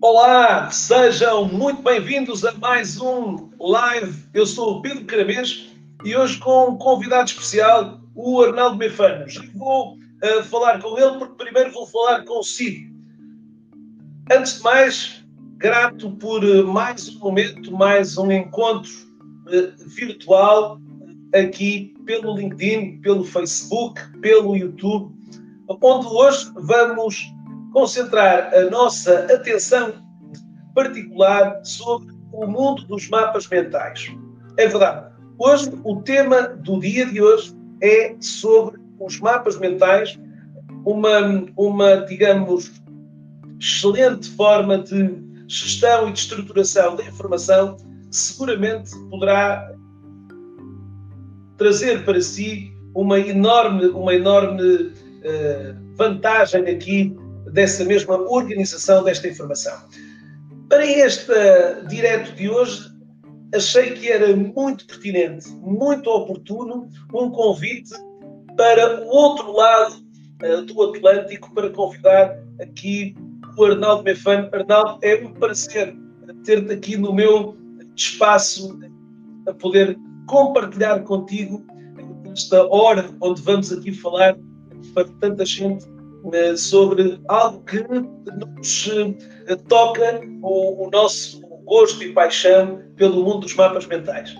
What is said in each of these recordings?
Olá, sejam muito bem-vindos a mais um live. Eu sou o Pedro Caramês e hoje com um convidado especial, o Arnaldo Mefano. Já vou uh, falar com ele porque primeiro vou falar consigo. Antes de mais, grato por uh, mais um momento, mais um encontro uh, virtual aqui pelo LinkedIn, pelo Facebook, pelo YouTube, onde hoje vamos concentrar a nossa atenção particular sobre o mundo dos mapas mentais. É verdade. Hoje, o tema do dia de hoje é sobre os mapas mentais, uma, uma digamos, excelente forma de gestão e de estruturação da informação seguramente poderá trazer para si uma enorme, uma enorme uh, vantagem aqui dessa mesma organização desta informação. Para este direto de hoje, achei que era muito pertinente, muito oportuno, um convite para o outro lado uh, do Atlântico para convidar aqui o Arnaldo Mefano. Arnaldo, é um prazer ter-te aqui no meu espaço a poder compartilhar contigo esta hora onde vamos aqui falar para tanta gente eh, sobre algo que nos eh, toca o, o nosso gosto e paixão pelo mundo dos mapas mentais.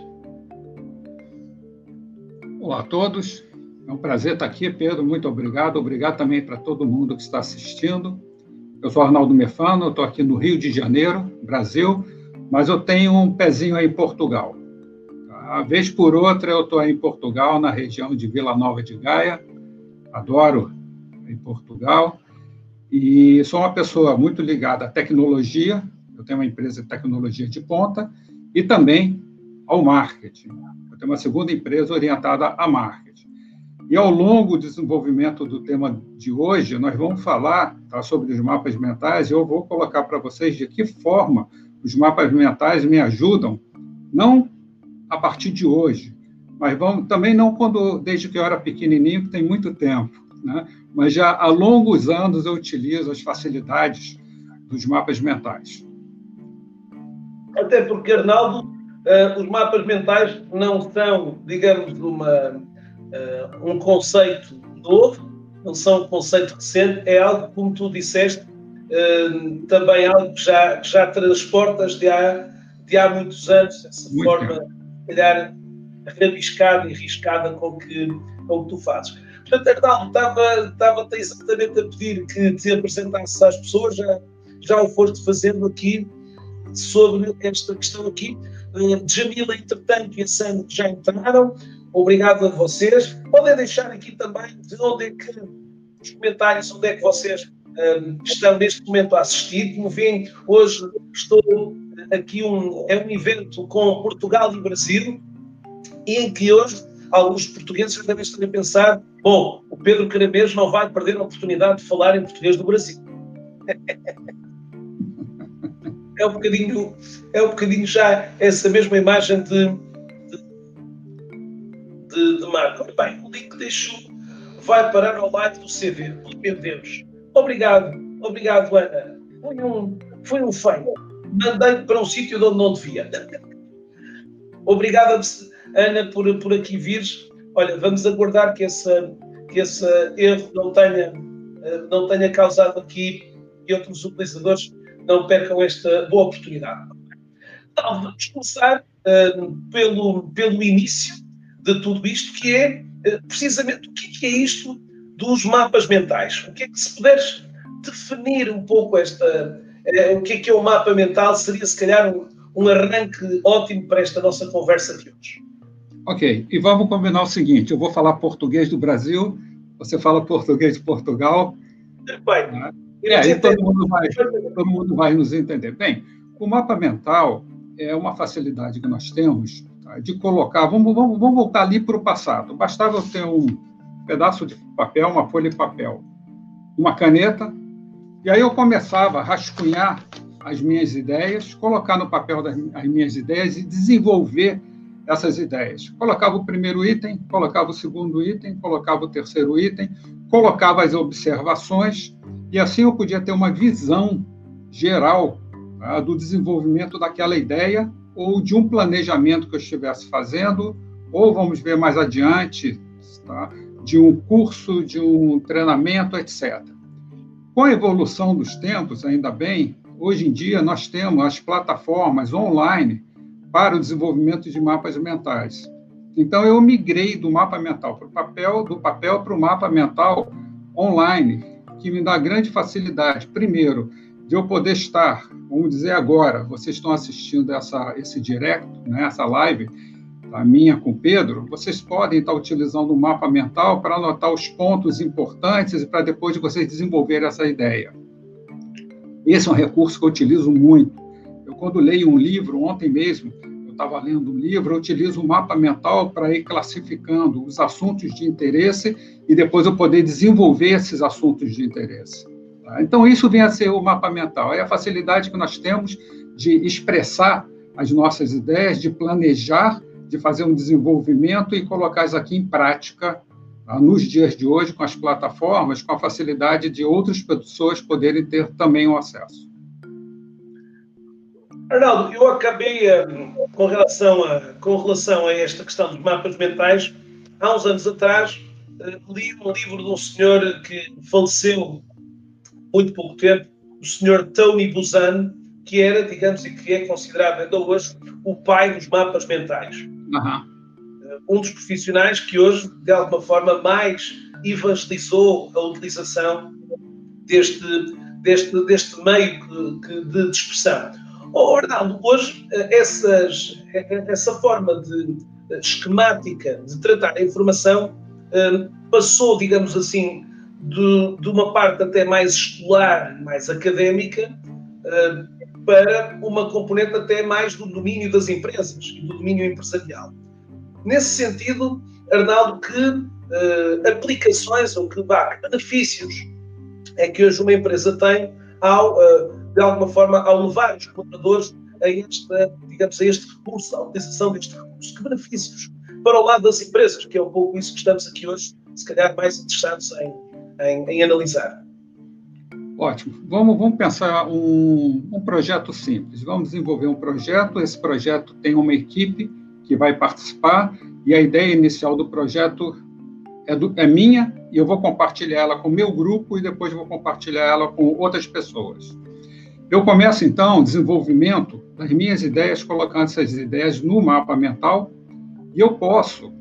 Olá a todos, é um prazer estar aqui, Pedro. Muito obrigado. Obrigado também para todo mundo que está assistindo. Eu sou Arnaldo Mefano, estou aqui no Rio de Janeiro, Brasil, mas eu tenho um pezinho aí em Portugal. A vez por outra eu estou em Portugal, na região de Vila Nova de Gaia. Adoro em Portugal. E sou uma pessoa muito ligada à tecnologia. Eu tenho uma empresa de tecnologia de ponta e também ao marketing. Eu tenho uma segunda empresa orientada a marketing. E ao longo do desenvolvimento do tema de hoje, nós vamos falar tá, sobre os mapas mentais e eu vou colocar para vocês de que forma os mapas mentais me ajudam, não a partir de hoje, mas vão, também não quando desde que eu era pequenininho, que tem muito tempo, né? mas já há longos anos eu utilizo as facilidades dos mapas mentais. Até porque, Arnaldo, uh, os mapas mentais não são, digamos, uma, uh, um conceito novo, não são um conceito recente, é algo, como tu disseste, uh, também algo que já, que já transportas de há, de há muitos anos, essa Muito forma, calhar, rabiscada e riscada com que, com que tu fazes. Portanto, Arnaldo, estava, estava exatamente a pedir que te apresentasses às pessoas, já, já o foste fazendo aqui, sobre esta questão aqui. Uh, Jamila, entretanto, e a Sandra já entraram. Obrigado a vocês. Podem deixar aqui também de onde é que, os comentários, onde é que vocês uh, estão neste momento a assistir. Como veem, hoje estou aqui, um, é um evento com Portugal e Brasil, em que hoje alguns portugueses devem estar a pensar: bom, o Pedro Caramês não vai perder a oportunidade de falar em português do Brasil. é um bocadinho, é um bocadinho já essa mesma imagem de, de, de. Bem, o link deixou, vai parar ao lado do CV. Meu Deus. Obrigado, obrigado, Ana. Foi um, foi um feio. Mandei para um sítio de onde não devia. Obrigado, Ana, por, por aqui vires. Olha, vamos aguardar que, essa, que esse erro não tenha, eh, não tenha causado aqui e outros utilizadores não percam esta boa oportunidade. Então, vamos começar uh, pelo, pelo início de tudo isto, que é uh, precisamente o que é, isto dos mapas mentais. O que é que, se puderes definir um pouco esta, o que é que é o mapa mental, seria se calhar um, um arranque ótimo para esta nossa conversa de hoje. Ok, e vamos combinar o seguinte: eu vou falar português do Brasil, você fala português de Portugal. Perfeito. Né? E aí todo mundo, vai, todo mundo vai nos entender. Bem, o mapa mental é uma facilidade que nós temos tá, de colocar. Vamos, vamos, vamos voltar ali para o passado. Bastava eu ter um pedaço de papel, uma folha de papel, uma caneta, e aí eu começava a rascunhar as minhas ideias, colocar no papel das, as minhas ideias e desenvolver essas ideias. Colocava o primeiro item, colocava o segundo item, colocava o terceiro item, colocava as observações, e assim eu podia ter uma visão geral tá, do desenvolvimento daquela ideia ou de um planejamento que eu estivesse fazendo, ou vamos ver mais adiante, tá, de um curso, de um treinamento, etc. Com a evolução dos tempos, ainda bem, hoje em dia nós temos as plataformas online para o desenvolvimento de mapas mentais. Então eu migrei do mapa mental para o papel, do papel para o mapa mental online, que me dá grande facilidade, primeiro, de eu poder estar, vamos dizer agora, vocês estão assistindo essa, esse direct, né, essa live, a minha com o Pedro, vocês podem estar utilizando o mapa mental para anotar os pontos importantes e para depois de vocês desenvolver essa ideia. Esse é um recurso que eu utilizo muito. Eu, quando leio um livro, ontem mesmo, eu estava lendo um livro, eu utilizo o mapa mental para ir classificando os assuntos de interesse e depois eu poder desenvolver esses assuntos de interesse. Tá? Então, isso vem a ser o mapa mental. É a facilidade que nós temos de expressar as nossas ideias, de planejar, de fazer um desenvolvimento e colocar isso aqui em prática tá? nos dias de hoje, com as plataformas, com a facilidade de outras pessoas poderem ter também o acesso. Arnaldo, eu acabei eh, com, relação a, com relação a esta questão dos mapas mentais, há uns anos atrás, eh, li um livro de um senhor que faleceu muito pouco tempo, o senhor Tony Buzan, que era, digamos, e que é considerado ainda hoje o pai dos mapas mentais. Uhum. Um dos profissionais que hoje, de alguma forma, mais evangelizou a utilização deste, deste, deste meio de, expressão. Oh, Arnaldo, hoje eh, essas, essa forma de esquemática de tratar a informação passou, digamos assim, de, de, uma parte até mais escolar, mais académica, para uma componente até mais do domínio das empresas e do domínio empresarial. Nesse sentido, Arnaldo, que uh, aplicações ou que, bah, benefícios é que hoje uma empresa tem ao, uh, de alguma forma, ao levar os colaboradores a, esta, digamos, a este recurso, à utilização deste recurso? Que benefícios para o lado das empresas, que é um pouco isso que estamos aqui hoje, se calhar mais interessados em, em, em analisar. Ótimo. Vamos, vamos pensar um, um projeto simples. Vamos desenvolver um projeto. Esse projeto tem uma equipe que vai participar e a ideia inicial do projeto é, do, é minha e eu vou compartilhar ela com o meu grupo e depois vou compartilhar ela com outras pessoas. Eu começo, então, o desenvolvimento das minhas ideias, colocando essas ideias no mapa mental e eu posso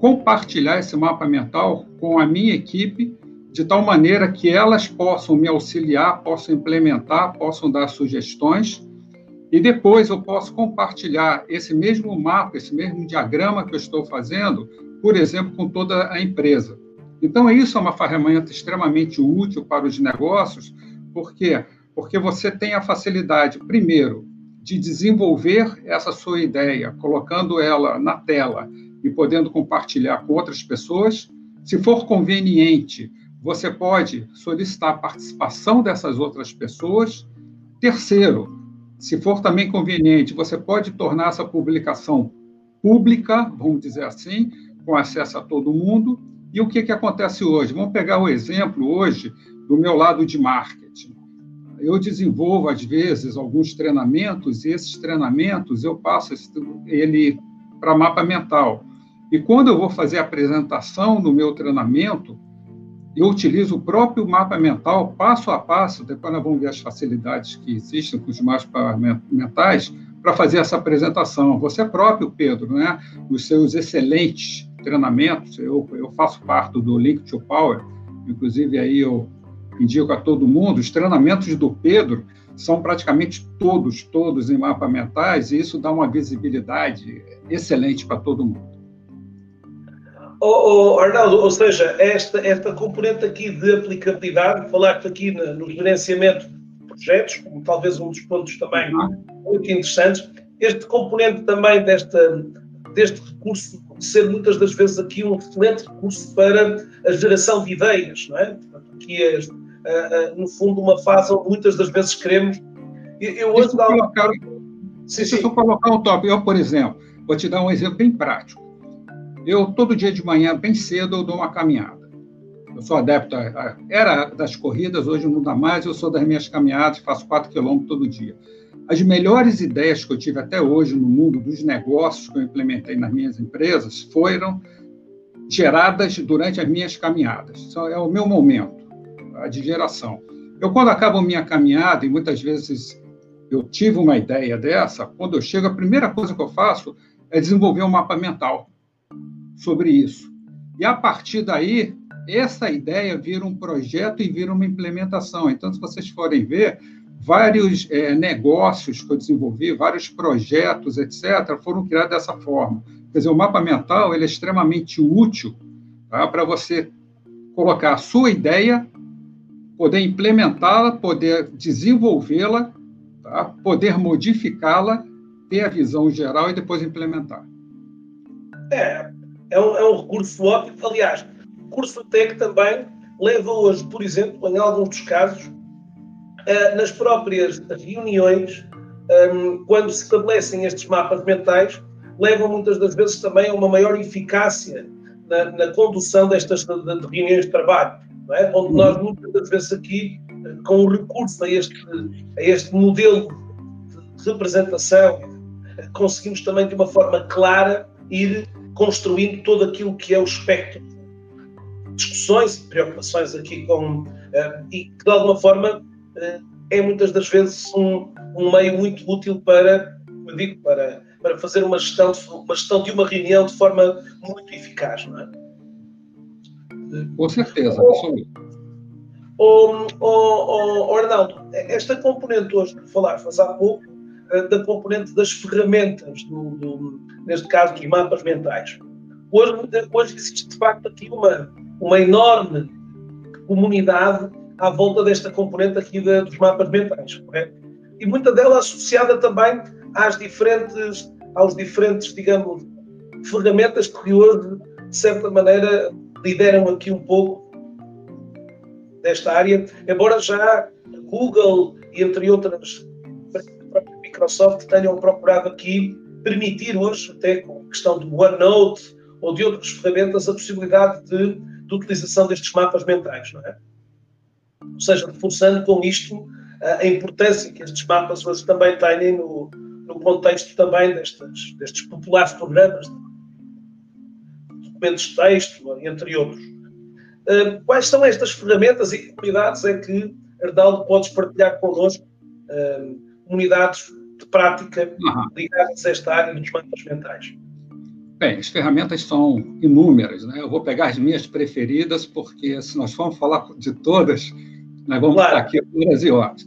compartilhar esse mapa mental com a minha equipe de tal maneira que elas possam me auxiliar, possam implementar, possam dar sugestões, e depois eu posso compartilhar esse mesmo mapa, esse mesmo diagrama que eu estou fazendo, por exemplo, com toda a empresa. Então, isso é uma ferramenta extremamente útil para os negócios, por quê? Porque você tem a facilidade, primeiro, de desenvolver essa sua ideia, colocando ela na tela e podendo compartilhar com outras pessoas. Se for conveniente, você pode solicitar a participação dessas outras pessoas. Terceiro, se for também conveniente, você pode tornar essa publicação pública, vamos dizer assim, com acesso a todo mundo. E o que, que acontece hoje? Vamos pegar o exemplo hoje do meu lado de marketing. Eu desenvolvo, às vezes, alguns treinamentos, e esses treinamentos eu passo ele para mapa mental. E quando eu vou fazer a apresentação do meu treinamento, eu utilizo o próprio mapa mental, passo a passo, depois nós vamos ver as facilidades que existem com os mapas mentais, para fazer essa apresentação. Você próprio, Pedro, né, nos seus excelentes treinamentos, eu, eu faço parte do Link to Power, inclusive aí eu indico a todo mundo, os treinamentos do Pedro são praticamente todos, todos em mapa mentais, e isso dá uma visibilidade excelente para todo mundo. Oh, oh, Arnaldo, ou seja, esta, esta componente aqui de aplicabilidade, falaste aqui no, no gerenciamento de projetos, como talvez um dos pontos também uhum. muito interessantes, este componente também desta, deste recurso ser muitas das vezes aqui um excelente recurso para a geração de ideias, não é? Aqui é, no fundo, uma fase onde muitas das vezes queremos. Eu hoje dá... colocar, sim, sim. eu colocar um tópico. Eu, por exemplo, vou te dar um exemplo bem prático. Eu, todo dia de manhã, bem cedo, eu dou uma caminhada. Eu sou adepto, a, a, era das corridas, hoje não dá mais, eu sou das minhas caminhadas, faço 4 quilômetros todo dia. As melhores ideias que eu tive até hoje no mundo dos negócios que eu implementei nas minhas empresas foram geradas durante as minhas caminhadas. É o meu momento de geração. Eu, quando acabo a minha caminhada, e muitas vezes eu tive uma ideia dessa, quando eu chego, a primeira coisa que eu faço é desenvolver um mapa mental sobre isso. E a partir daí, essa ideia vira um projeto e vira uma implementação. Então, se vocês forem ver, vários é, negócios que eu desenvolvi, vários projetos, etc., foram criados dessa forma. Quer dizer, o mapa mental ele é extremamente útil tá, para você colocar a sua ideia, poder implementá-la, poder desenvolvê-la, tá, poder modificá-la, ter a visão geral e depois implementar. É, é um, é um recurso óbvio. Aliás, o curso TEC também leva hoje, por exemplo, em alguns dos casos, uh, nas próprias reuniões, um, quando se estabelecem estes mapas mentais, levam muitas das vezes também a uma maior eficácia na, na condução destas de, de reuniões de trabalho, é? onde nós muitas das vezes aqui, com o recurso a este, a este modelo de representação, conseguimos também de uma forma clara ir construindo todo aquilo que é o espectro de discussões e preocupações aqui com uh, e que de alguma forma uh, é muitas das vezes um, um meio muito útil para, como digo, para, para fazer uma gestão, uma gestão de uma reunião de forma muito eficaz, não é? Com certeza. Oh, oh, oh, Arnaldo, esta componente hoje que falaste há pouco, da componente das ferramentas, do, do, neste caso dos mapas mentais. Hoje, hoje existe de facto aqui uma, uma enorme comunidade à volta desta componente aqui de, dos mapas mentais, correto? E muita dela associada também às diferentes, aos diferentes, digamos, ferramentas que hoje, de certa maneira, lideram aqui um pouco desta área, embora já Google e entre outras Microsoft tenham procurado aqui permitir hoje, até com a questão do OneNote ou de outras ferramentas, a possibilidade de, de utilização destes mapas mentais, não é? Ou seja, reforçando com isto a importância que estes mapas hoje também têm no, no contexto também destes, destes populares programas documentos de texto, entre outros. Uh, quais são estas ferramentas e comunidades é que, Herdaldo, podes partilhar connosco? Uh, comunidades de prática ligadas a esta área dos mapas mentais? Bem, as ferramentas são inúmeras, né? Eu vou pegar as minhas preferidas, porque se nós formos falar de todas, nós vamos claro. estar aqui horas e horas.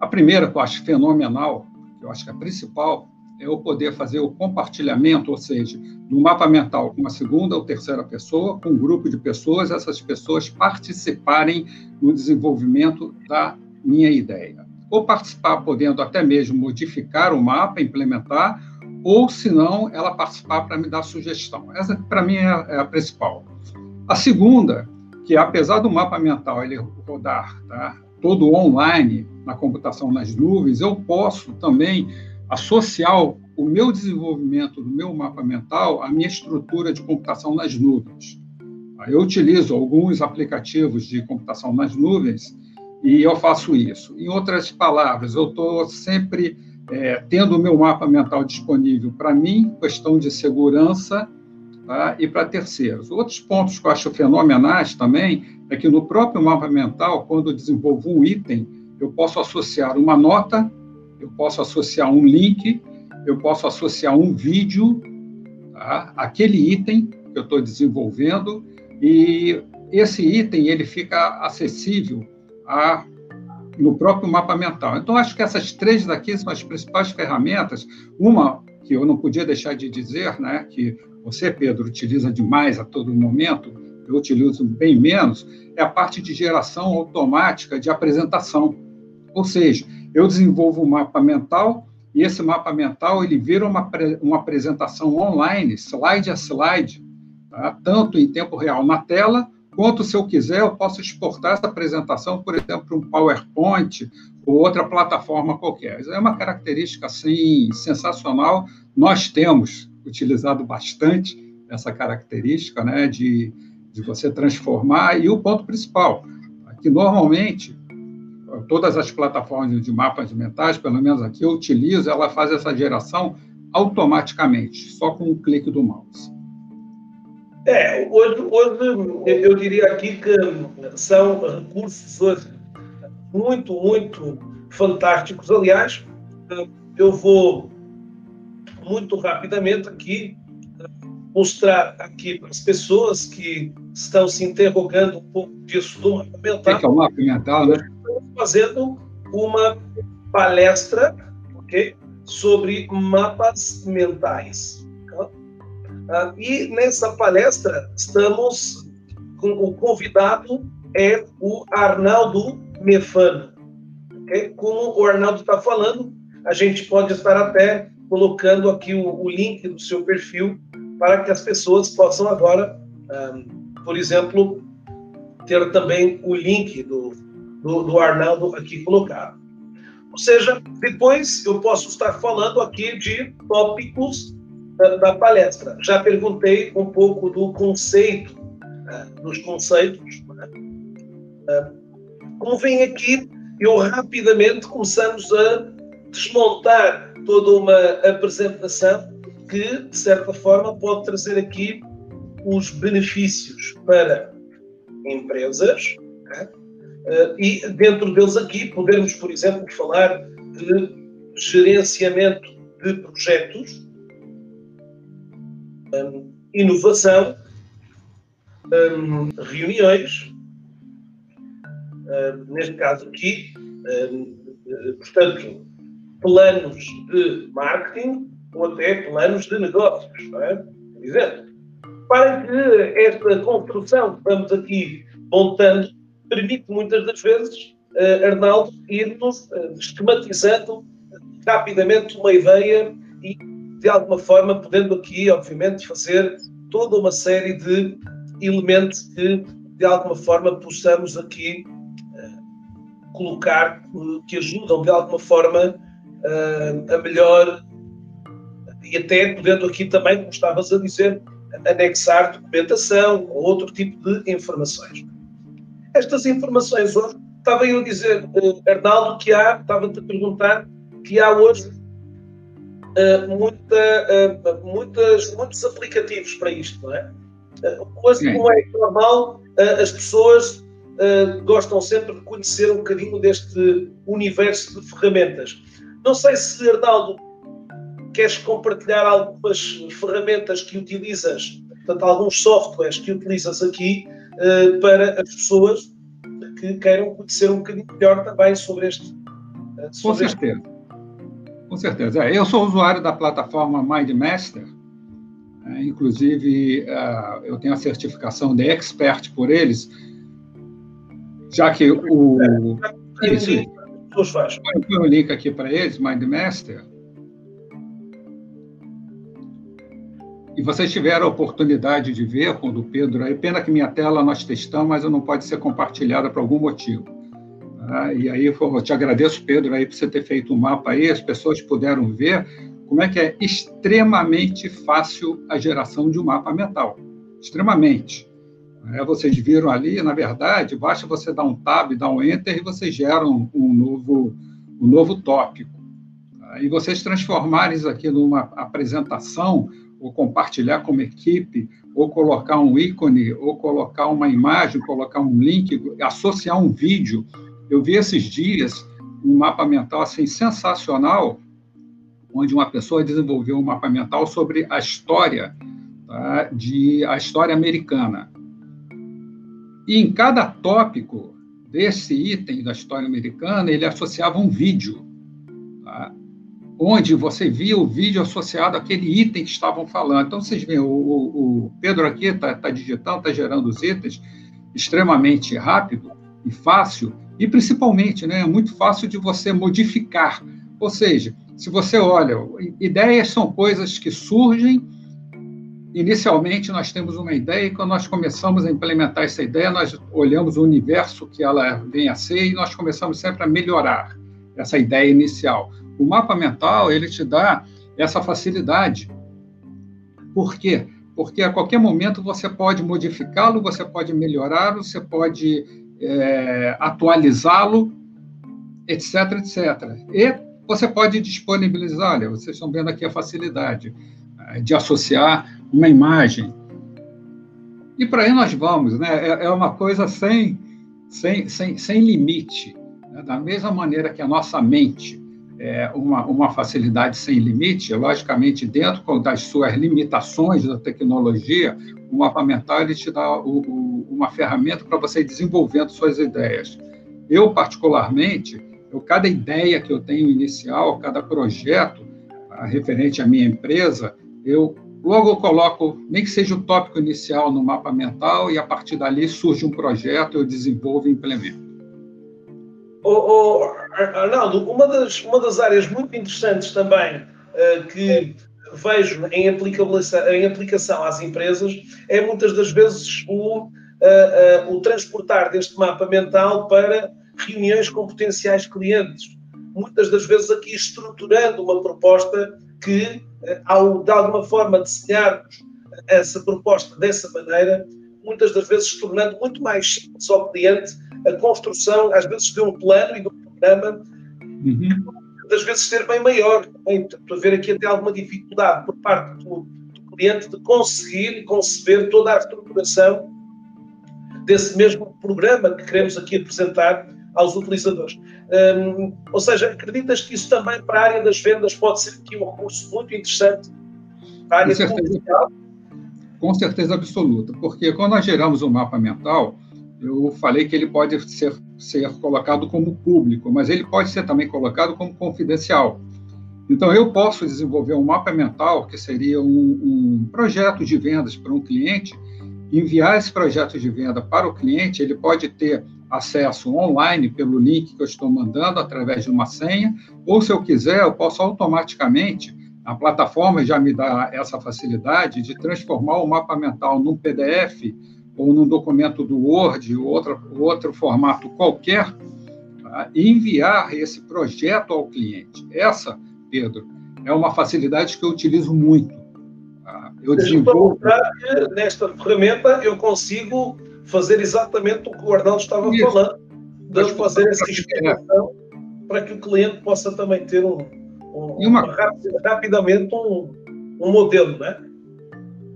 A primeira, que eu acho fenomenal, que eu acho que é a principal, é eu poder fazer o compartilhamento, ou seja, do mapa mental com uma segunda ou terceira pessoa, com um grupo de pessoas, essas pessoas participarem no desenvolvimento da minha ideia ou participar podendo até mesmo modificar o mapa, implementar, ou se não, ela participar para me dar sugestão. Essa, para mim, é, é a principal. A segunda, que apesar do mapa mental ele rodar tá, todo online na computação nas nuvens, eu posso também associar o meu desenvolvimento do meu mapa mental à minha estrutura de computação nas nuvens. Eu utilizo alguns aplicativos de computação nas nuvens e eu faço isso. Em outras palavras, eu estou sempre é, tendo o meu mapa mental disponível para mim, questão de segurança, tá? e para terceiros. Outros pontos que eu acho fenomenais também é que no próprio mapa mental, quando eu desenvolvo um item, eu posso associar uma nota, eu posso associar um link, eu posso associar um vídeo, tá? aquele item que eu estou desenvolvendo, e esse item ele fica acessível a, no próprio mapa mental. Então, acho que essas três daqui são as principais ferramentas. Uma que eu não podia deixar de dizer, né, que você, Pedro, utiliza demais a todo momento, eu utilizo bem menos, é a parte de geração automática de apresentação. Ou seja, eu desenvolvo um mapa mental e esse mapa mental ele vira uma, uma apresentação online, slide a slide, tá? tanto em tempo real na tela, quanto, se eu quiser, eu posso exportar essa apresentação, por exemplo, para um PowerPoint ou outra plataforma qualquer. Isso é uma característica assim, sensacional. Nós temos utilizado bastante essa característica né, de, de você transformar. E o ponto principal, que normalmente todas as plataformas de mapas mentais, pelo menos aqui eu utilizo, ela faz essa geração automaticamente, só com um clique do mouse. É, hoje, hoje eu diria aqui que são recursos hoje muito, muito fantásticos. Aliás, eu vou muito rapidamente aqui mostrar aqui para as pessoas que estão se interrogando um pouco disso do mapa mental. É o mapa mental, né? fazendo uma palestra sobre mapas mentais. Tá? e nessa palestra estamos com o convidado é o Arnaldo Mefano. Okay? Como o Arnaldo está falando, a gente pode estar até colocando aqui o, o, link do seu perfil para que as pessoas possam agora, um, por exemplo, ter também o link do, do, do Arnaldo aqui colocado. Ou seja, depois eu posso estar falando aqui de tópicos da, da palestra. Já perguntei um pouco do conceito, né, dos conceitos. Né? É, como vem aqui, eu rapidamente começamos a desmontar toda uma apresentação que, de certa forma, pode trazer aqui os benefícios para empresas, né? Uh, e dentro deles aqui podemos, por exemplo, falar de gerenciamento de projetos, um, inovação, um, reuniões, um, neste caso aqui, portanto, planos de marketing ou até planos de negócios, não é? Por exemplo. Para que esta construção que vamos aqui montando permite muitas das vezes, uh, Arnaldo, irmos uh, esquematizando rapidamente uma ideia e, de alguma forma, podendo aqui, obviamente, fazer toda uma série de elementos que, de alguma forma, possamos aqui uh, colocar, que ajudam, de alguma forma, a melhor e até podendo aqui também, como estavas a dizer, anexar documentação ou outro tipo de informações estas informações hoje. Estava eu a dizer, uh, Arnaldo, que há, estava-te a perguntar, que há hoje uh, muita, uh, muitas, muitos aplicativos para isto, não é? hoje, como é normal, as pessoas gostam sempre de conhecer um bocadinho deste universo de ferramentas. Não sei se, Arnaldo, queres compartilhar algumas ferramentas que utilizas, portanto, alguns softwares que utilizas aqui para as pessoas que queiram conhecer um bocadinho melhor também sobre este. Sobre Com certeza. Este... Com certeza. É, eu sou usuário da plataforma MindMaster, é, inclusive uh, eu tenho a certificação de expert por eles, já que o. É, isso, põe o link aqui para eles, MindMaster. E vocês tiveram a oportunidade de ver quando o Pedro, aí, pena que minha tela nós testamos, mas não pode ser compartilhada por algum motivo. Ah, e aí eu te agradeço, Pedro, aí por você ter feito um mapa aí, as pessoas puderam ver como é que é extremamente fácil a geração de um mapa mental. Extremamente. É, vocês viram ali, na verdade, basta você dar um tab, dar um enter e vocês geram um novo, um novo tópico. Tá? E vocês transformarem isso aqui numa apresentação ou compartilhar como equipe, ou colocar um ícone, ou colocar uma imagem, colocar um link, associar um vídeo. Eu vi esses dias um mapa mental assim sensacional, onde uma pessoa desenvolveu um mapa mental sobre a história tá, de a história americana. E em cada tópico desse item da história americana, ele associava um vídeo. Tá? onde você via o vídeo associado àquele item que estavam falando. Então, vocês veem, o, o Pedro aqui está tá digitando, está gerando os itens extremamente rápido e fácil, e principalmente, né, é muito fácil de você modificar. Ou seja, se você olha, ideias são coisas que surgem. Inicialmente, nós temos uma ideia, e quando nós começamos a implementar essa ideia, nós olhamos o universo que ela vem a ser e nós começamos sempre a melhorar essa ideia inicial. O mapa mental, ele te dá essa facilidade. Por quê? Porque a qualquer momento você pode modificá-lo, você pode melhorá-lo, você pode é, atualizá-lo, etc, etc. E você pode disponibilizar, olha, vocês estão vendo aqui a facilidade é, de associar uma imagem. E para aí nós vamos, né? É, é uma coisa sem, sem, sem, sem limite. Né? Da mesma maneira que a nossa mente é uma, uma facilidade sem limite, logicamente, dentro das suas limitações da tecnologia, o mapa mental ele te dá o, o, uma ferramenta para você ir desenvolvendo suas ideias. Eu, particularmente, eu, cada ideia que eu tenho inicial, cada projeto referente à minha empresa, eu logo coloco, nem que seja o tópico inicial no mapa mental, e a partir dali surge um projeto, eu desenvolvo e implemento. Oh, oh, Arnaldo, uma das, uma das áreas muito interessantes também uh, que vejo em, em aplicação às empresas é muitas das vezes o, uh, uh, o transportar deste mapa mental para reuniões com potenciais clientes. Muitas das vezes aqui estruturando uma proposta que, ao de alguma forma desenharmos essa proposta dessa maneira, muitas das vezes tornando muito mais simples ao cliente a construção, às vezes, de um plano e de um programa, uhum. às vezes ser bem maior. Estou a ver aqui até alguma dificuldade por parte do, do cliente de conseguir conceber toda a estruturação desse mesmo programa que queremos aqui apresentar aos utilizadores. Um, ou seja, acreditas que isso também para a área das vendas pode ser aqui um recurso muito interessante para a área comercial? Com certeza absoluta, porque quando nós geramos um mapa mental, eu falei que ele pode ser, ser colocado como público, mas ele pode ser também colocado como confidencial. Então, eu posso desenvolver um mapa mental, que seria um, um projeto de vendas para um cliente, enviar esse projeto de venda para o cliente, ele pode ter acesso online pelo link que eu estou mandando através de uma senha, ou se eu quiser, eu posso automaticamente, a plataforma já me dá essa facilidade de transformar o mapa mental num PDF ou num documento do Word ou outro, outro formato qualquer, tá? e enviar esse projeto ao cliente. Essa, Pedro, é uma facilidade que eu utilizo muito. Eu desenvolvo. Que nesta ferramenta eu consigo fazer exatamente o que o Arnaldo estava Isso. falando, de fazer essa explicação para que o cliente possa também ter um, um uma... rapidamente um, um modelo, né?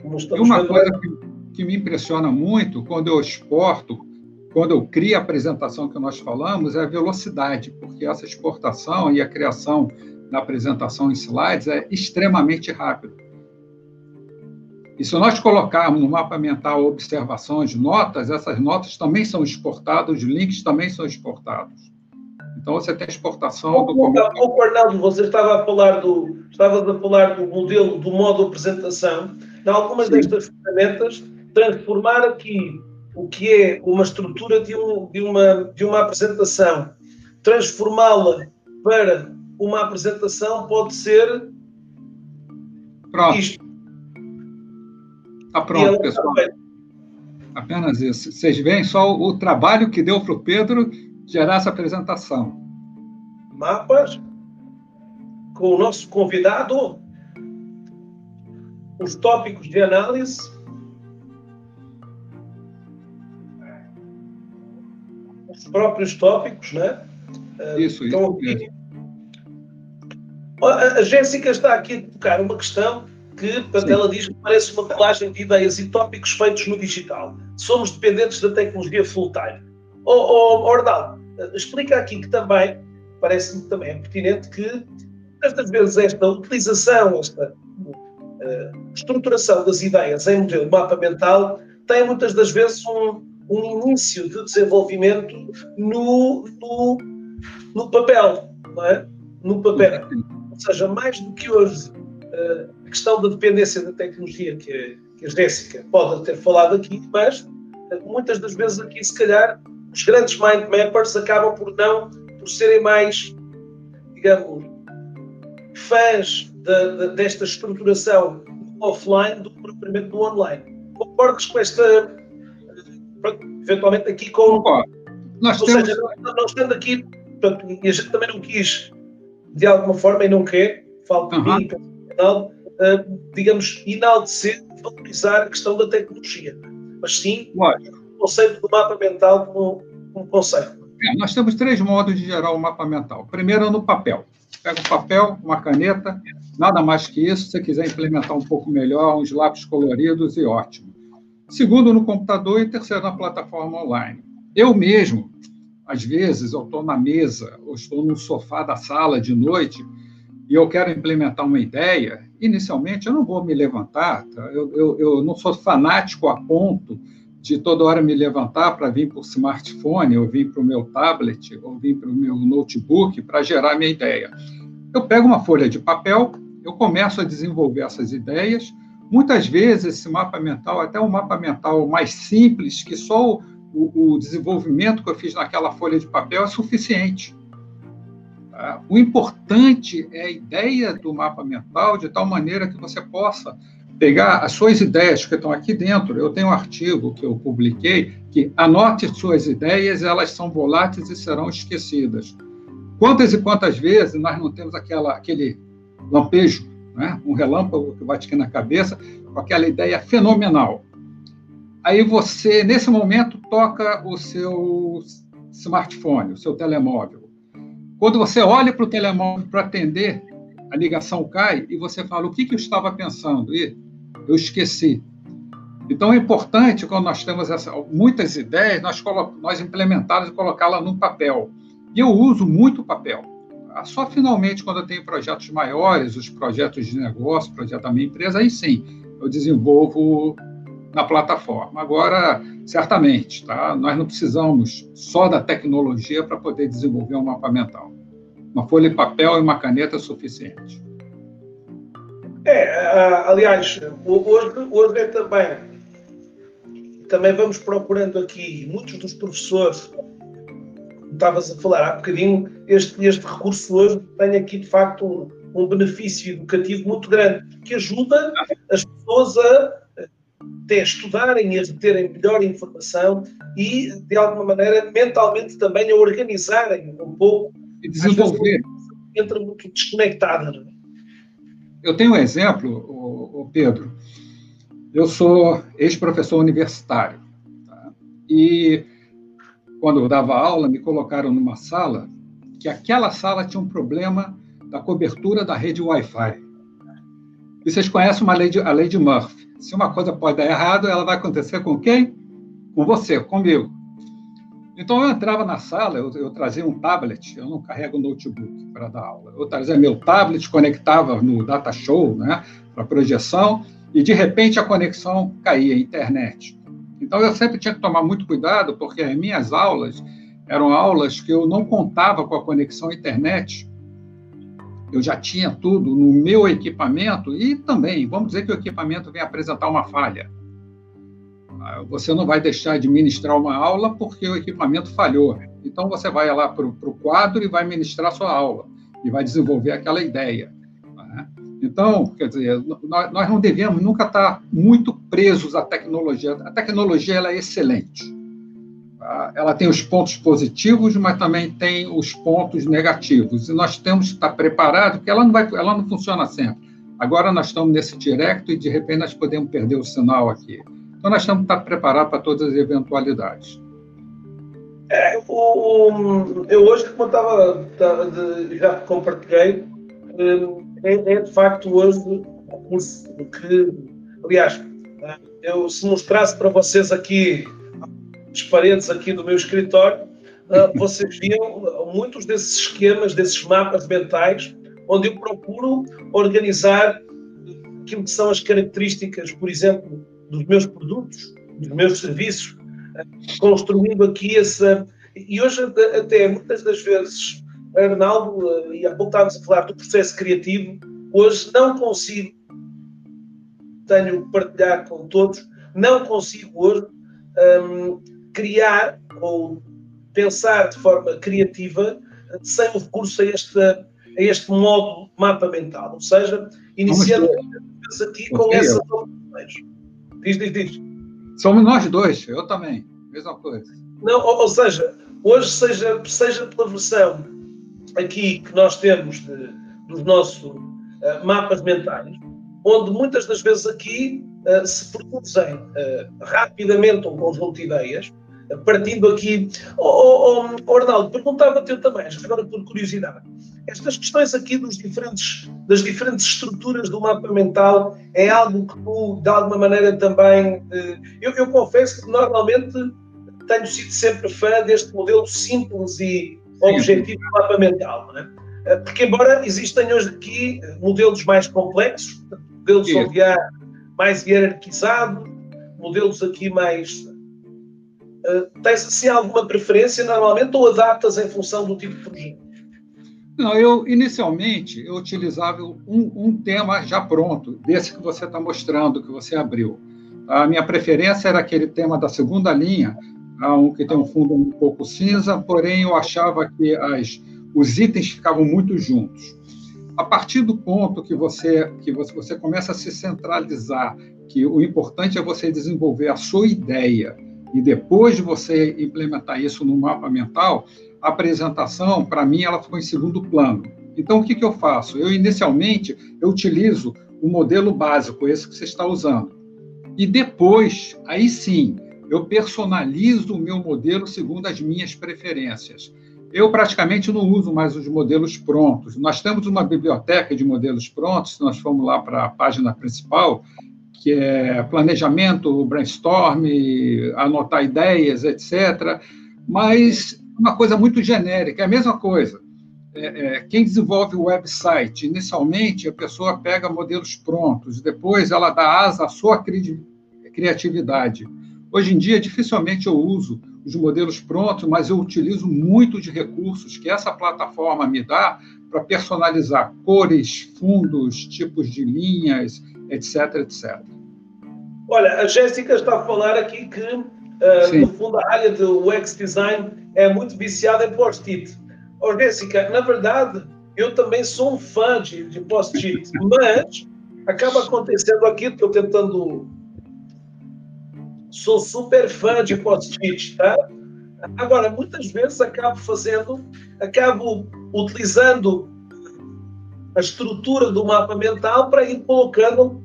E uma coisa que que me impressiona muito quando eu exporto, quando eu crio a apresentação que nós falamos, é a velocidade, porque essa exportação e a criação da apresentação em slides é extremamente rápido. E se nós colocarmos no mapa mental observações, notas, essas notas também são exportadas, os links também são exportados. Então você tem exportação do documento. O Arnaldo, você estava a falar do, estava a falar do modelo do modo apresentação. Em algumas Sim. destas ferramentas transformar aqui o que é uma estrutura de, um, de, uma, de uma apresentação, transformá-la para uma apresentação pode ser pronto. isto. Está pronto, pessoal. Apenas isso. Vocês veem só o, o trabalho que deu para o Pedro gerar essa apresentação. Mapas com o nosso convidado, os tópicos de análise próprios tópicos, né? Isso, então, isso. A Jéssica está aqui a tocar uma questão que, portanto, ela diz que parece uma colagem de ideias e tópicos feitos no digital. Somos dependentes da tecnologia full-time. Oh, oh, Ordal, explica aqui que também, parece-me também pertinente que, muitas vezes, esta utilização, esta uh, estruturação das ideias em modelo mapa mental tem muitas das vezes um, um início de desenvolvimento no, no, no papel, não é? No papel. Ou seja, mais do que hoje a questão da dependência da tecnologia, que a, que a Jéssica pode ter falado aqui, mas uh, muitas das vezes aqui, se calhar, os grandes mind mappers acabam por não, por serem mais, digamos, fãs de, de, desta estruturação offline do que propriamente do online. Concordas com esta, eventualmente aqui com... Nós Ou temos... seja, não, não estando aqui, portanto, e a gente também não quis, de alguma forma, e não quer, falo de uhum. mim, canal, uh, digamos, enaltecer, valorizar a questão da tecnologia, mas sim o conceito do mapa mental como, como conceito. É, nós temos três modos de gerar o mapa mental. Primeiro é no papel. Pega um papel, uma caneta, nada mais que isso. Se você quiser implementar um pouco melhor, uns lápis coloridos e ótimo. Segundo, no computador e terceiro, na plataforma online. Eu mesmo, às vezes, eu estou na mesa ou estou no sofá da sala de noite e eu quero implementar uma ideia, inicialmente eu não vou me levantar, tá? eu, eu, eu não sou fanático a ponto de toda hora me levantar para vir para o smartphone, ou vir para o meu tablet, ou vir para o meu notebook para gerar minha ideia. Eu pego uma folha de papel, eu começo a desenvolver essas ideias. Muitas vezes, esse mapa mental, até um mapa mental mais simples, que só o, o desenvolvimento que eu fiz naquela folha de papel é suficiente. Tá? O importante é a ideia do mapa mental, de tal maneira que você possa pegar as suas ideias que estão aqui dentro. Eu tenho um artigo que eu publiquei que anote suas ideias, elas são voláteis e serão esquecidas. Quantas e quantas vezes nós não temos aquela, aquele lampejo, né? um relâmpago que bate aqui na cabeça, com aquela ideia fenomenal. Aí você, nesse momento, toca o seu smartphone, o seu telemóvel. Quando você olha para o telemóvel para atender, a ligação cai e você fala: o que, que eu estava pensando? E eu esqueci. Então é importante, quando nós temos essa, muitas ideias, nós, nós implementá-las e colocá-las no papel. E eu uso muito papel. Tá? Só finalmente, quando eu tenho projetos maiores, os projetos de negócio, projeto da minha empresa, aí sim, eu desenvolvo na plataforma. Agora, certamente, tá? nós não precisamos só da tecnologia para poder desenvolver um mapa mental. Uma folha de papel e uma caneta é suficiente. É, aliás, hoje, hoje é também, também vamos procurando aqui, muitos dos professores, estavas a falar há bocadinho, este, este recurso hoje tem aqui de facto um, um benefício educativo muito grande, que ajuda as pessoas a até estudarem e reterem melhor informação e, de alguma maneira, mentalmente também a organizarem um pouco. E desenvolver. Entra muito desconectada. É? Eu tenho um exemplo, o Pedro. Eu sou ex-professor universitário. Tá? E, quando eu dava aula, me colocaram numa sala que aquela sala tinha um problema da cobertura da rede Wi-Fi. E vocês conhecem uma lei de, a lei de Murphy. Se uma coisa pode dar errado, ela vai acontecer com quem? Com você, comigo. Então eu entrava na sala, eu, eu trazia um tablet, eu não carrego notebook para dar aula. Eu trazia meu tablet, conectava no data show, né, para projeção, e de repente a conexão caía, a internet. Então eu sempre tinha que tomar muito cuidado, porque as minhas aulas eram aulas que eu não contava com a conexão à internet eu já tinha tudo no meu equipamento e também, vamos dizer que o equipamento vem apresentar uma falha. Ah, você não vai deixar de ministrar uma aula porque o equipamento falhou. Então, você vai lá para o quadro e vai ministrar sua aula e vai desenvolver aquela ideia. Né? Então, quer dizer, nós não devemos nunca estar muito presos à tecnologia. A tecnologia ela é excelente? Ela tem os pontos positivos, mas também tem os pontos negativos. E nós temos que estar preparados, porque ela não, vai, ela não funciona sempre. Agora nós estamos nesse direto e, de repente, nós podemos perder o sinal aqui. Então, nós temos que estar preparados para todas as eventualidades. É, o, eu hoje, como estava, já compartilhei, é, é, de facto hoje um curso que, aliás, eu se mostrasse para vocês aqui as aqui do meu escritório, uh, vocês viam muitos desses esquemas, desses mapas mentais, onde eu procuro organizar aquilo que são as características, por exemplo, dos meus produtos, dos meus serviços, uh, construindo aqui essa. E hoje, até muitas das vezes, Arnaldo, e há pouco estávamos a falar do processo criativo, hoje não consigo, tenho partilhar com todos, não consigo hoje um, criar ou pensar de forma criativa sem o recurso a este, a este modo mapa mental. Ou seja, iniciando aqui com essas opções. Diz, diz, diz. Somos nós dois, eu também, mesma coisa. Não, ou, ou seja, hoje, seja, seja pela versão aqui que nós temos de, dos nossos uh, mapas mentais, onde muitas das vezes aqui uh, se produzem uh, rapidamente um conjunto de ideias, partindo aqui. Oh, oh, oh Arnaldo, perguntava-te eu também, agora por curiosidade, estas questões aqui dos diferentes, das diferentes estruturas do mapa mental é algo que tu, de alguma maneira, também. Eu, eu confesso que normalmente tenho sido sempre fã deste modelo simples e objetivo do mapa mental, não é? Eh, porque, embora existam hoje aqui modelos mais complexos, modelos onde há mais hierarquizado, modelos aqui mais. Uh, tens assim alguma preferência normalmente ou adaptas em função do tipo de projeto? Não, eu inicialmente eu utilizava um, um tema já pronto, desse que você está mostrando, que você abriu. A minha preferência era aquele tema da segunda linha, um que tem um fundo um pouco cinza, porém eu achava que as, os itens ficavam muito juntos. A partir do ponto que você que você, você começa a se centralizar, que o importante é você desenvolver a sua ideia e depois de você implementar isso no mapa mental, a apresentação, para mim, ela ficou em segundo plano. Então, o que, que eu faço? Eu, inicialmente, eu utilizo o modelo básico, esse que você está usando. E depois, aí sim, eu personalizo o meu modelo segundo as minhas preferências. Eu praticamente não uso mais os modelos prontos. Nós temos uma biblioteca de modelos prontos, se nós formos lá para a página principal, que é planejamento, brainstorm, anotar ideias, etc. Mas uma coisa muito genérica, é a mesma coisa. É, é, quem desenvolve o website, inicialmente a pessoa pega modelos prontos, depois ela dá asa à sua cri criatividade. Hoje em dia, dificilmente eu uso os modelos prontos, mas eu utilizo muito de recursos que essa plataforma me dá para personalizar cores, fundos, tipos de linhas, etc, etc. Olha, a Jéssica está a falar aqui que, uh, no fundo, a área do UX Design é muito viciada em post-it. Oh, Jéssica, na verdade, eu também sou um fã de, de post-it, mas acaba acontecendo aqui, estou tentando sou super fã de post-it, tá? Agora, muitas vezes acabo fazendo, acabo utilizando a estrutura do mapa mental para ir colocando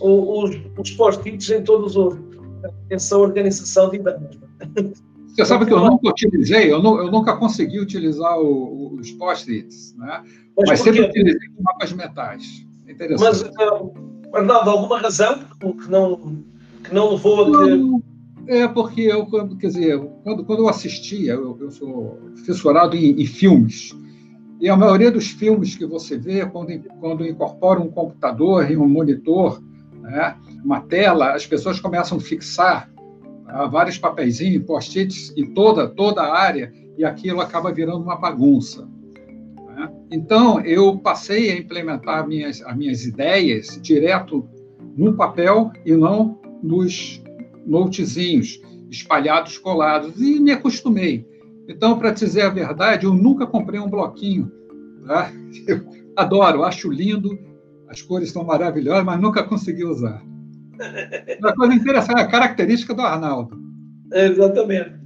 os, os post-its em todos os, essa organização de ideias. Você sabe que eu nunca utilizei, eu, não, eu nunca consegui utilizar o, os post-its, né? mas, mas sempre utilizei mapas mentais. Mas, Arnaldo, alguma razão que não que não levou a ter... É porque eu, quer dizer, quando, quando eu assistia, eu, eu sou fissurado em, em, filmes, e a maioria dos filmes que você vê, quando, quando incorpora um computador e um monitor, né, uma tela, as pessoas começam a fixar tá, vários papeizinhos, post-its em toda, toda a área, e aquilo acaba virando uma bagunça. Né? Então, eu passei a implementar minhas, as minhas ideias direto no papel e não nos notezinhos espalhados, colados, e me acostumei. Então, para dizer a verdade, eu nunca comprei um bloquinho. Tá? Eu adoro, acho lindo, as cores são maravilhosas, mas nunca consegui usar. Uma coisa interessante, a característica do Arnaldo. Exatamente.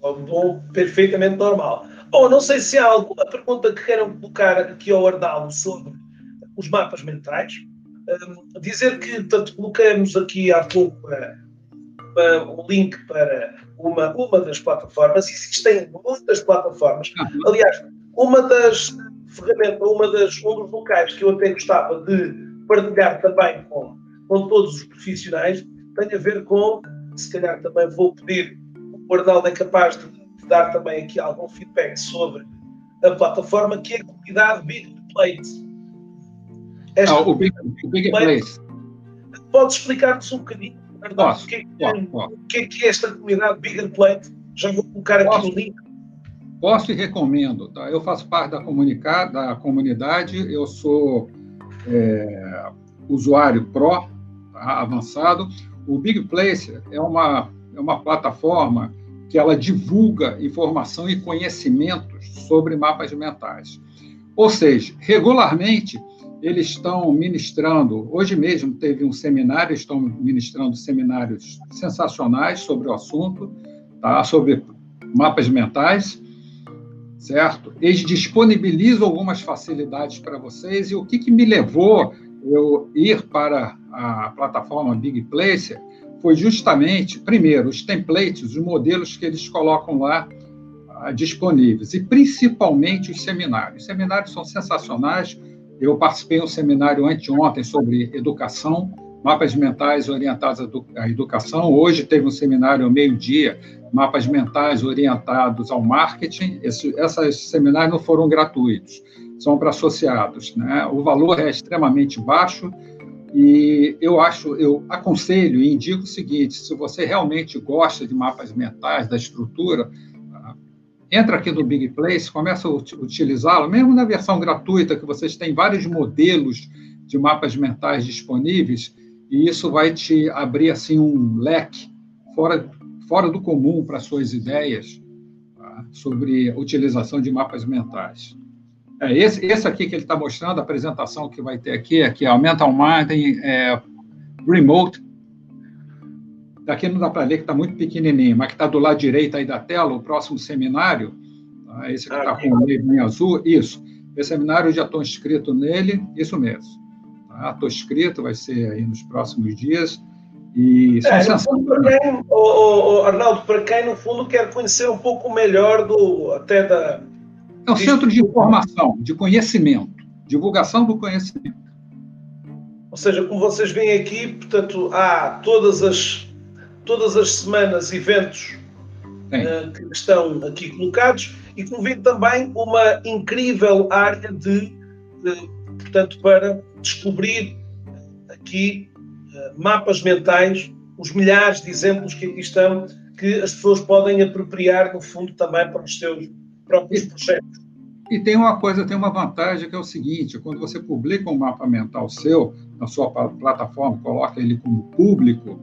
Bom, perfeitamente normal. Bom, não sei se há alguma pergunta que queiram colocar aqui ao Arnaldo sobre os mapas mentais dizer que, portanto, colocamos aqui há pouco uh, um link para uma, uma das plataformas, existem muitas plataformas. Aliás, uma das ferramentas, uma das, um dos locais que eu até gostava de partilhar também com, com todos os profissionais tem a ver com, se calhar também vou pedir, o Arnaldo é capaz de, de dar também aqui algum feedback sobre a plataforma, que é a comunidade Big Plate esta ah, o Big, o Big Place. Pode explicar-nos um bocadinho, Arnaldo, o que, é, que, é, que é esta comunidade Bigger Plate? Já vou colocar aqui o link. posso e recomendo. Tá? Eu faço parte da, da comunidade, eu sou é, usuário Pro, tá? avançado. O Big Place é uma, é uma plataforma que ela divulga informação e conhecimentos sobre mapas mentais. Ou seja, regularmente eles estão ministrando, hoje mesmo teve um seminário, estão ministrando seminários sensacionais sobre o assunto, tá? sobre mapas mentais, certo? Eles disponibilizam algumas facilidades para vocês, e o que, que me levou eu ir para a plataforma Big Placer foi justamente, primeiro, os templates, os modelos que eles colocam lá ah, disponíveis, e principalmente os seminários. Os seminários são sensacionais. Eu participei de um seminário anteontem sobre educação, mapas mentais orientados à educação. Hoje teve um seminário ao meio-dia, mapas mentais orientados ao marketing. Esse, esses seminários não foram gratuitos, são para associados. Né? O valor é extremamente baixo e eu acho, eu aconselho e indico o seguinte: se você realmente gosta de mapas mentais, da estrutura, entra aqui no Big Place, começa a utilizá-lo, mesmo na versão gratuita, que vocês têm vários modelos de mapas mentais disponíveis, e isso vai te abrir assim um leque fora, fora do comum para suas ideias tá? sobre utilização de mapas mentais. É, esse, esse aqui que ele está mostrando, a apresentação que vai ter aqui, é o Mental Mind é, Remote. Daqui não dá para ler, que está muito pequenininho, mas que está do lado direito aí da tela, o próximo seminário, tá? esse que está com o livro azul, isso. Esse seminário eu já estou inscrito nele, isso mesmo. Estou tá? inscrito, vai ser aí nos próximos dias. E é, fundo, para quem, oh, oh, Arnaldo, para quem no fundo quer conhecer um pouco melhor do até da, é um centro de informação, de conhecimento, divulgação do conhecimento. Ou seja, como vocês veem aqui, portanto, há todas as, todas as semanas eventos uh, que estão aqui colocados e vê também uma incrível área de, de portanto, para descobrir aqui uh, mapas mentais, os milhares de exemplos que aqui estão, que as pessoas podem apropriar, no fundo, também para os seus próprios projetos. E tem uma coisa, tem uma vantagem que é o seguinte: quando você publica um mapa mental seu na sua plataforma, coloca ele como público,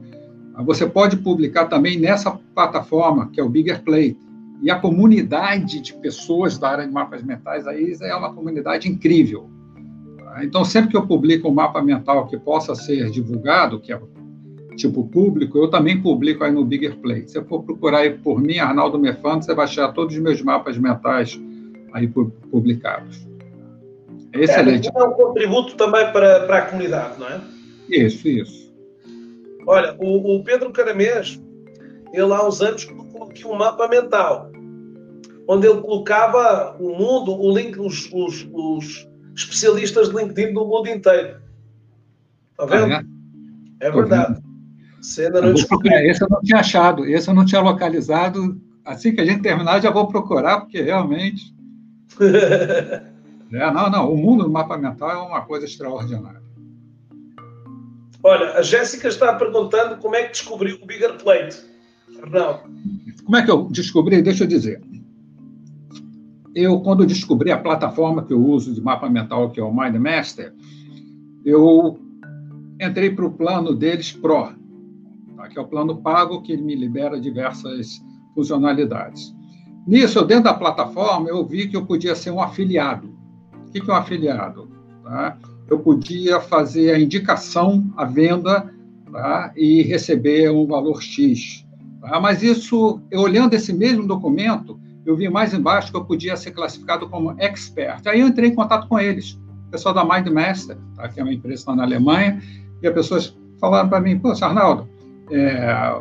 você pode publicar também nessa plataforma, que é o Bigger Play. E a comunidade de pessoas da área de mapas mentais aí é uma comunidade incrível. Então, sempre que eu publico um mapa mental que possa ser divulgado, que é tipo público, eu também publico aí no Bigger Play. Se você for procurar aí por mim, Arnaldo Mefano, você vai achar todos os meus mapas mentais aí publicados. É excelente. É, é um contributo também para, para a comunidade, não é? Isso, isso. Olha, o, o Pedro Caramês, ele há uns anos colocou aqui um mapa mental, onde ele colocava o mundo, o link, os, os, os especialistas de LinkedIn do mundo inteiro. Está vendo? Ah, é? é verdade. Você ainda não esse eu não tinha achado, esse eu não tinha localizado. Assim que a gente terminar, já vou procurar, porque realmente. é, não, não, o mundo do mapa mental é uma coisa extraordinária. Olha, a Jéssica está perguntando como é que descobriu o Bigger Plate. Arnaldo. Como é que eu descobri? Deixa eu dizer. Eu, quando descobri a plataforma que eu uso de mapa mental, que é o MindMaster, eu entrei para o plano deles Pro, tá? que é o plano pago que me libera diversas funcionalidades. Nisso, dentro da plataforma, eu vi que eu podia ser um afiliado. O que é um afiliado? Tá? Eu podia fazer a indicação, a venda, tá? e receber um valor X. Tá? Mas isso, eu, olhando esse mesmo documento, eu vi mais embaixo que eu podia ser classificado como expert. Aí eu entrei em contato com eles, o pessoal da Mindmaster, tá? que é uma empresa lá na Alemanha, e as pessoas falaram para mim, pô, Arnaldo, é,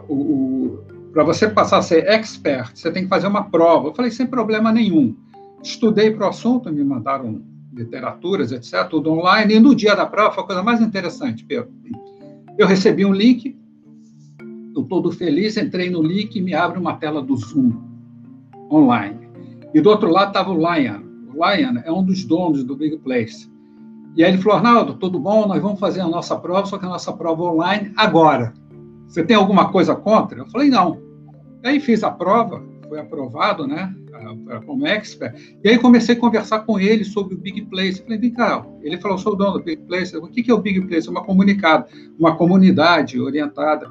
para você passar a ser expert, você tem que fazer uma prova. Eu falei, sem problema nenhum. Estudei para o assunto, me mandaram literaturas, etc., tudo online, e no dia da prova foi a coisa mais interessante, Pedro. Eu recebi um link, eu todo feliz, entrei no link e me abre uma tela do Zoom online. E do outro lado estava o Lion. O Lion é um dos donos do Big Place. E aí ele falou, Arnaldo, tudo bom? Nós vamos fazer a nossa prova, só que a nossa prova online agora. Você tem alguma coisa contra? Eu falei, não. Aí fiz a prova, foi aprovado, né, como expert, e aí comecei a conversar com ele sobre o Big Place. Falei, vem cá, ele falou, sou o dono do Big Place. O que é o Big Place? É uma comunicada, uma comunidade orientada.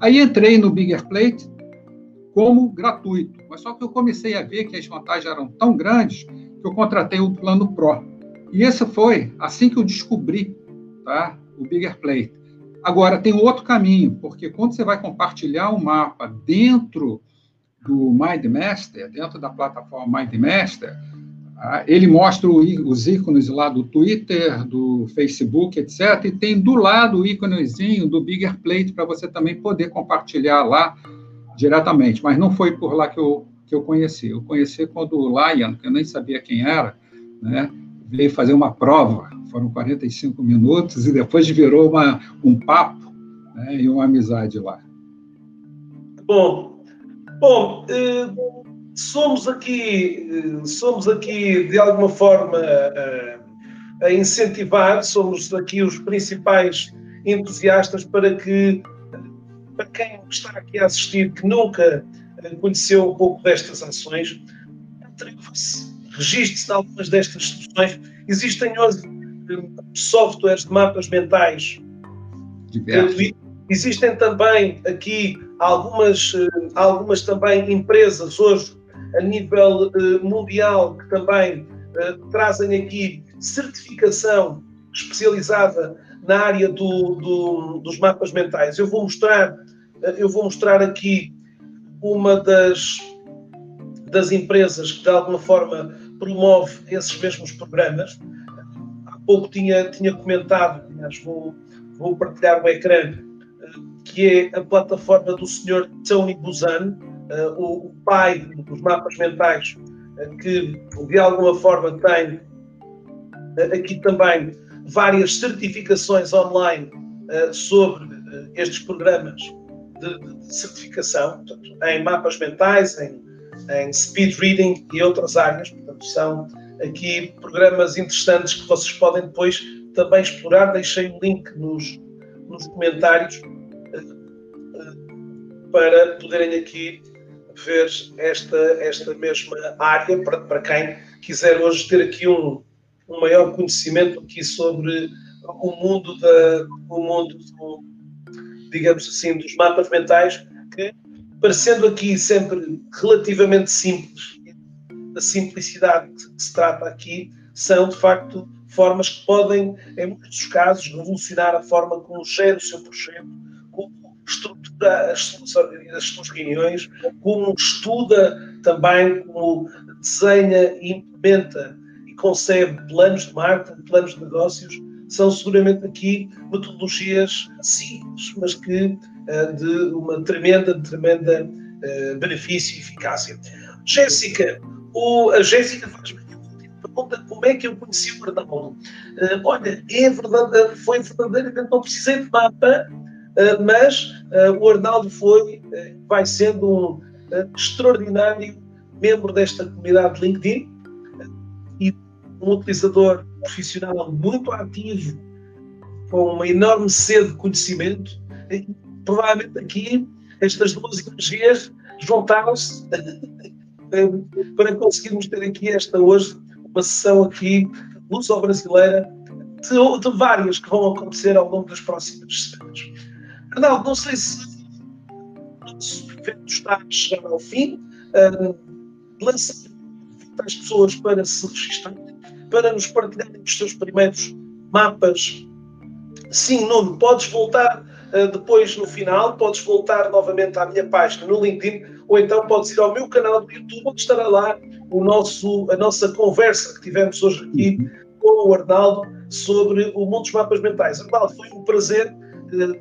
Aí entrei no Bigger Plate como gratuito, mas só que eu comecei a ver que as vantagens eram tão grandes que eu contratei o plano Pro. E esse foi assim que eu descobri tá, o Bigger Plate. Agora, tem outro caminho, porque quando você vai compartilhar o um mapa dentro do MindMaster, dentro da plataforma MindMaster, ah, ele mostra os ícones lá do Twitter, do Facebook, etc. E tem do lado o íconezinho do Bigger Plate para você também poder compartilhar lá diretamente. Mas não foi por lá que eu, que eu conheci. Eu conheci quando o Lion, que eu nem sabia quem era, né, veio fazer uma prova. Foram 45 minutos e depois virou uma, um papo né, e uma amizade lá. Bom, bom, eh, somos aqui, eh, somos aqui de alguma forma eh, a incentivar, somos aqui os principais entusiastas para que, para quem está aqui a assistir, que nunca conheceu um pouco destas ações, registre-se algumas destas soluções. Existem hoje softwares de mapas mentais gratuitos. Existem também aqui algumas, algumas também empresas hoje a nível uh, mundial que também uh, trazem aqui certificação especializada na área do, do, dos mapas mentais. Eu vou mostrar, eu vou mostrar aqui uma das, das empresas que de alguma forma promove esses mesmos programas. Há pouco tinha, tinha comentado, aliás, vou, vou partilhar o ecrã, que é a plataforma do Sr. Tony Buzan, uh, o, pai dos mapas mentais, uh, que de alguma forma tem uh, aqui também várias certificações online sobre estes programas de, de certificação, portanto, em mapas mentais, em, em speed reading e outras áreas. Portanto, são aqui programas interessantes que vocês podem depois também explorar. Deixei o link nos, nos comentários para poderem aqui ver esta, esta mesma área para, para quem quiser hoje ter aqui um, um maior conhecimento aqui sobre o mundo da o mundo do, digamos assim dos mapas mentais que parecendo aqui sempre relativamente simples a simplicidade que se trata aqui são de facto formas que podem em muitos casos revolucionar a forma como gera o seu projeto estrutura as, as suas reuniões, como estuda também, como desenha e implementa e concebe planos de marketing, planos de negócios, são seguramente aqui metodologias simples, mas que uh, de uma tremenda, tremenda uh, benefício e eficácia. Jéssica, o, a Jéssica faz-me pergunta como é que eu conheci o Arnaldo. Uh, olha, é verdade, foi verdadeiramente, não precisei de mapa, mas ah, o Arnaldo foi, ah, vai sendo um extraordinário membro desta comunidade LinkedIn e um utilizador profissional muito ativo, com uma enorme sede de conhecimento. Provavelmente aqui estas duas energias juntaram-se para conseguirmos ter aqui esta hoje, uma sessão aqui luso-brasileira de, de várias que vão acontecer ao longo das próximas semanas. Arnaldo, não sei se o evento está a chegar ao fim. Uh, lança as pessoas para se registrarem, para nos partilharem os seus primeiros mapas. Sim, Nuno, podes voltar uh, depois no final, podes voltar novamente à minha página no LinkedIn, ou então podes ir ao meu canal do YouTube, onde estará lá o nosso, a nossa conversa que tivemos hoje aqui com o Arnaldo sobre o mundo dos mapas mentais. Arnaldo, foi um prazer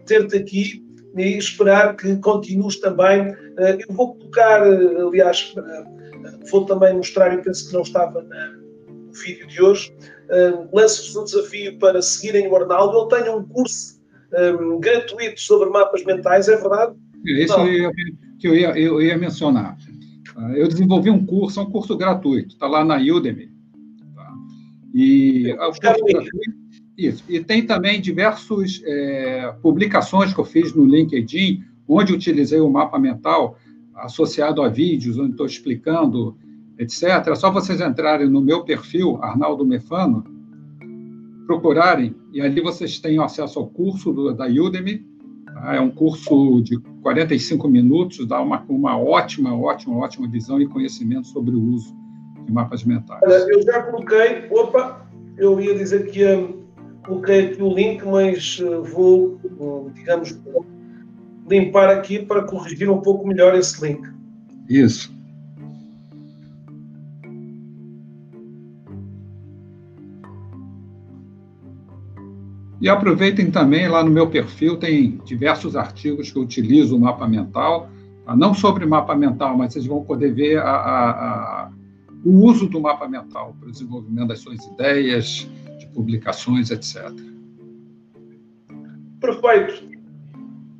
ter-te aqui e esperar que continues também. Eh, eu vou colocar, eh, aliás, eh, vou também mostrar, eu penso que não estava no vídeo de hoje, lanço-vos um desafio para seguirem o Arnaldo. Ele tem um curso um, gratuito sobre mapas mentais, é verdade? É isso que eu ia, eu ia mencionar. Eu desenvolvi um curso, é um curso gratuito, está lá na Udemy. Tá? E o curso gratuito, isso. E tem também diversas é, publicações que eu fiz no LinkedIn, onde utilizei o mapa mental associado a vídeos onde estou explicando, etc. É só vocês entrarem no meu perfil, Arnaldo Mefano, procurarem, e ali vocês têm acesso ao curso do, da Udemy. Tá? É um curso de 45 minutos, dá uma, uma ótima, ótima, ótima visão e conhecimento sobre o uso de mapas mentais. Eu já coloquei, opa, eu ia dizer que um, coloquei aqui o link, mas uh, vou, uh, digamos, limpar aqui para corrigir um pouco melhor esse link. Isso. E aproveitem também, lá no meu perfil tem diversos artigos que eu utilizo o mapa mental, tá? não sobre mapa mental, mas vocês vão poder ver a, a, a, o uso do mapa mental para o desenvolvimento das suas ideias, de publicações, etc. Perfeito.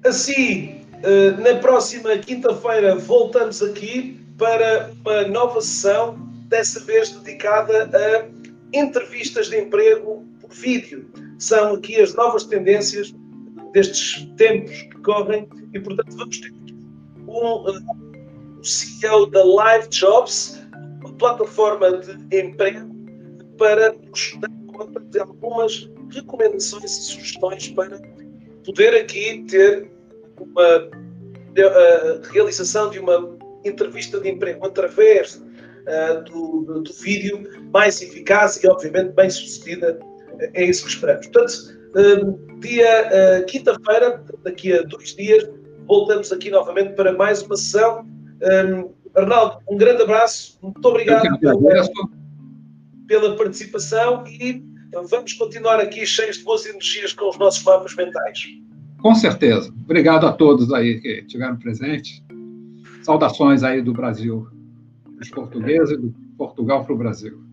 Assim, eh, na próxima quinta-feira voltamos aqui para uma nova sessão, dessa vez dedicada a entrevistas de emprego por vídeo. São aqui as novas tendências destes tempos que correm e, portanto, vamos ter um, um CEO da Live Jobs, uma plataforma de emprego, para dar conta de algumas recomendações e sugestões para poder aqui ter uma a realização de uma entrevista de emprego através uh, do, do, vídeo mais eficaz e, obviamente, bem sucedida. É isso que esperamos. Portanto, uh, dia uh, quinta-feira, daqui a dois dias, voltamos aqui novamente para mais uma sessão. Um, Arnaldo, um grande abraço, muito obrigado pela, pela participação e vamos continuar aqui cheios de boas energias com os nossos mapas mentais. Com certeza. Obrigado a todos aí que estiveram presentes. Saudações aí do Brasil, dos portugueses, do Portugal para o Brasil.